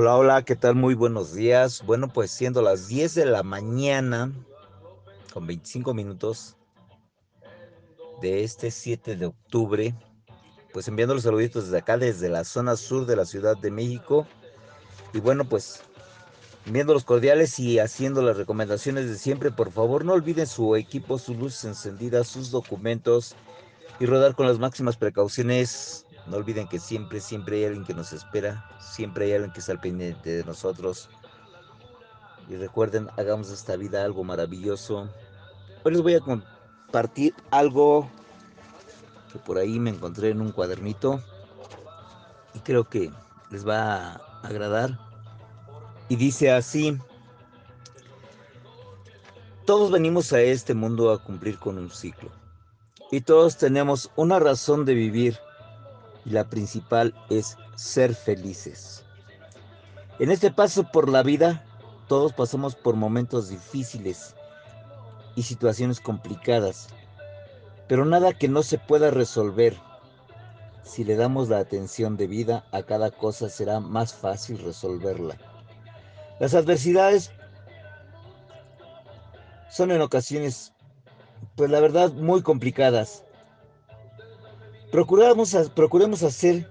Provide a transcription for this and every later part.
Hola, hola, ¿qué tal? Muy buenos días. Bueno, pues siendo las 10 de la mañana, con 25 minutos de este 7 de octubre, pues enviando los saluditos desde acá, desde la zona sur de la Ciudad de México. Y bueno, pues enviando los cordiales y haciendo las recomendaciones de siempre, por favor no olviden su equipo, sus luces encendidas, sus documentos y rodar con las máximas precauciones no olviden que siempre, siempre hay alguien que nos espera, siempre hay alguien que está al pendiente de nosotros. Y recuerden, hagamos esta vida algo maravilloso. Hoy les voy a compartir algo que por ahí me encontré en un cuadernito y creo que les va a agradar. Y dice así, todos venimos a este mundo a cumplir con un ciclo y todos tenemos una razón de vivir y la principal es ser felices. En este paso por la vida, todos pasamos por momentos difíciles y situaciones complicadas, pero nada que no se pueda resolver. Si le damos la atención debida a cada cosa será más fácil resolverla. Las adversidades son en ocasiones, pues la verdad, muy complicadas Procuramos, procuremos hacer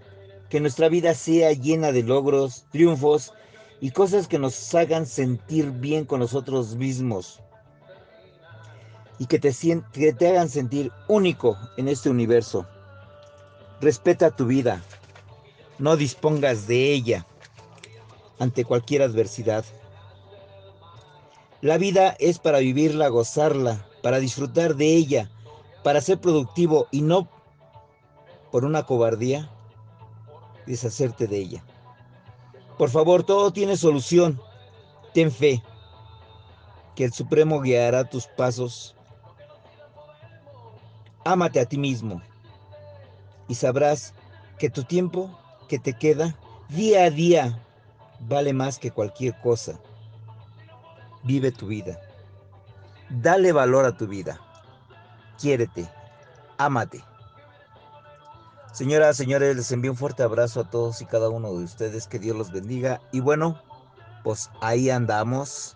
que nuestra vida sea llena de logros, triunfos y cosas que nos hagan sentir bien con nosotros mismos y que te, que te hagan sentir único en este universo. Respeta tu vida, no dispongas de ella ante cualquier adversidad. La vida es para vivirla, gozarla, para disfrutar de ella, para ser productivo y no por una cobardía, deshacerte de ella. Por favor, todo tiene solución. Ten fe, que el Supremo guiará tus pasos. Ámate a ti mismo y sabrás que tu tiempo que te queda día a día vale más que cualquier cosa. Vive tu vida. Dale valor a tu vida. Quiérete. Ámate. Señoras, señores, les envío un fuerte abrazo a todos y cada uno de ustedes. Que Dios los bendiga. Y bueno, pues ahí andamos